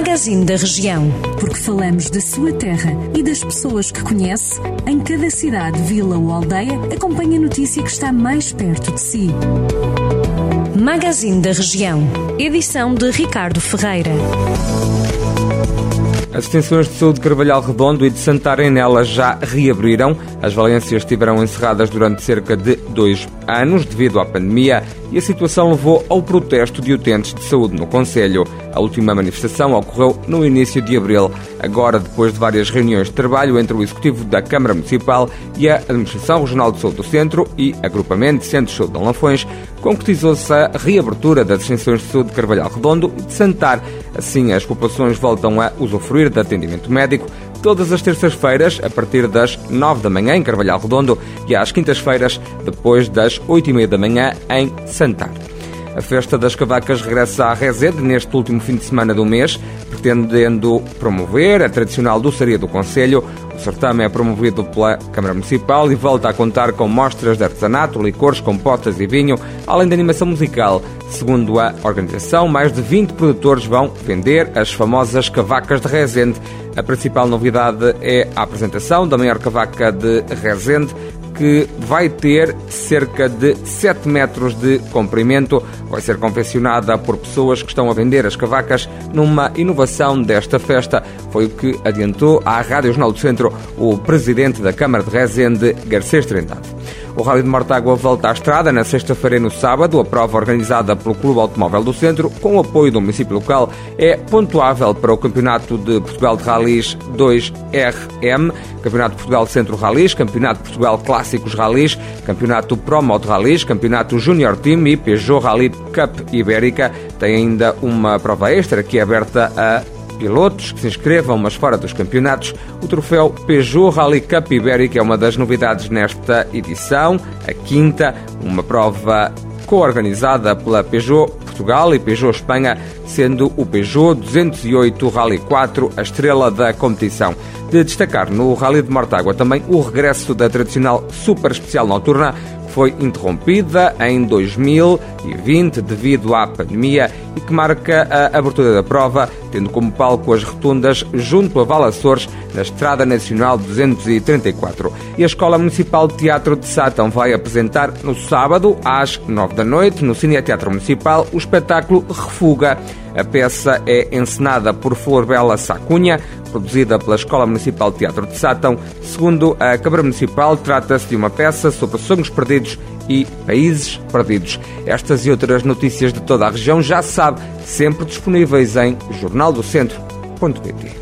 Magazine da Região. Porque falamos da sua terra e das pessoas que conhece, em cada cidade, vila ou aldeia, acompanhe a notícia que está mais perto de si. Magazine da Região. Edição de Ricardo Ferreira. As extensões de saúde de Carvalhal Redondo e de Santarém nelas já reabriram. As valências estiveram encerradas durante cerca de dois anos devido à pandemia e a situação levou ao protesto de utentes de saúde no Conselho. A última manifestação ocorreu no início de abril. Agora, depois de várias reuniões de trabalho entre o Executivo da Câmara Municipal e a Administração Regional de Saúde do Centro e Agrupamento de Centros de Saúde de Lanfões, concretizou-se a reabertura das extensões de saúde de Carvalhal Redondo e de Santar. Assim, as populações voltam a usufruir de atendimento médico todas as terças-feiras, a partir das 9 da manhã em Carvalhal Redondo e às quintas-feiras, depois das 8 e meia da manhã em Santar. A Festa das Cavacas regressa à Resede neste último fim de semana do mês, pretendendo promover a tradicional doçaria do Conselho. O certame é promovido pela Câmara Municipal e volta a contar com mostras de artesanato, licores, compotas e vinho, além de animação musical. Segundo a organização, mais de 20 produtores vão vender as famosas cavacas de Resende. A principal novidade é a apresentação da maior cavaca de Resende, que vai ter cerca de 7 metros de comprimento. Vai ser confeccionada por pessoas que estão a vender as cavacas numa inovação desta festa. Foi o que adiantou à Rádio Jornal do Centro o presidente da Câmara de Rezende, Garcês Trindade. O Rally de Mortágua volta à estrada na sexta-feira e no sábado. A prova organizada pelo Clube Automóvel do Centro, com o apoio do município local, é pontuável para o Campeonato de Portugal de Rallys 2RM, Campeonato de Portugal Centro Rallys, Campeonato de Portugal Clássicos Rallys, Campeonato Pro Moto Rallys, Campeonato Junior Team e Peugeot Rally Cup Ibérica. Tem ainda uma prova extra que é aberta a pilotos que se inscrevam, mas fora dos campeonatos. O troféu Peugeot Rally Cup Ibérica é uma das novidades nesta edição, a quinta, uma prova co-organizada pela Peugeot Portugal e Peugeot Espanha, sendo o Peugeot 208 Rally 4 a estrela da competição. De destacar no Rally de Mortágua também o regresso da tradicional Super Especial Noturna, foi interrompida em 2020 devido à pandemia e que marca a abertura da prova, tendo como palco as rotundas junto a Val Açores, na Estrada Nacional 234. E a Escola Municipal de Teatro de Sátão vai apresentar no sábado, às 9 da noite, no Cine Teatro Municipal, o espetáculo Refuga. A peça é encenada por Flor Bela Sacunha, produzida pela Escola Municipal de Teatro de Sátão. Segundo a Câmara Municipal, trata-se de uma peça sobre sonhos perdidos e países perdidos. Estas e outras notícias de toda a região já sabe, sempre disponíveis em jornaldocentro.pt.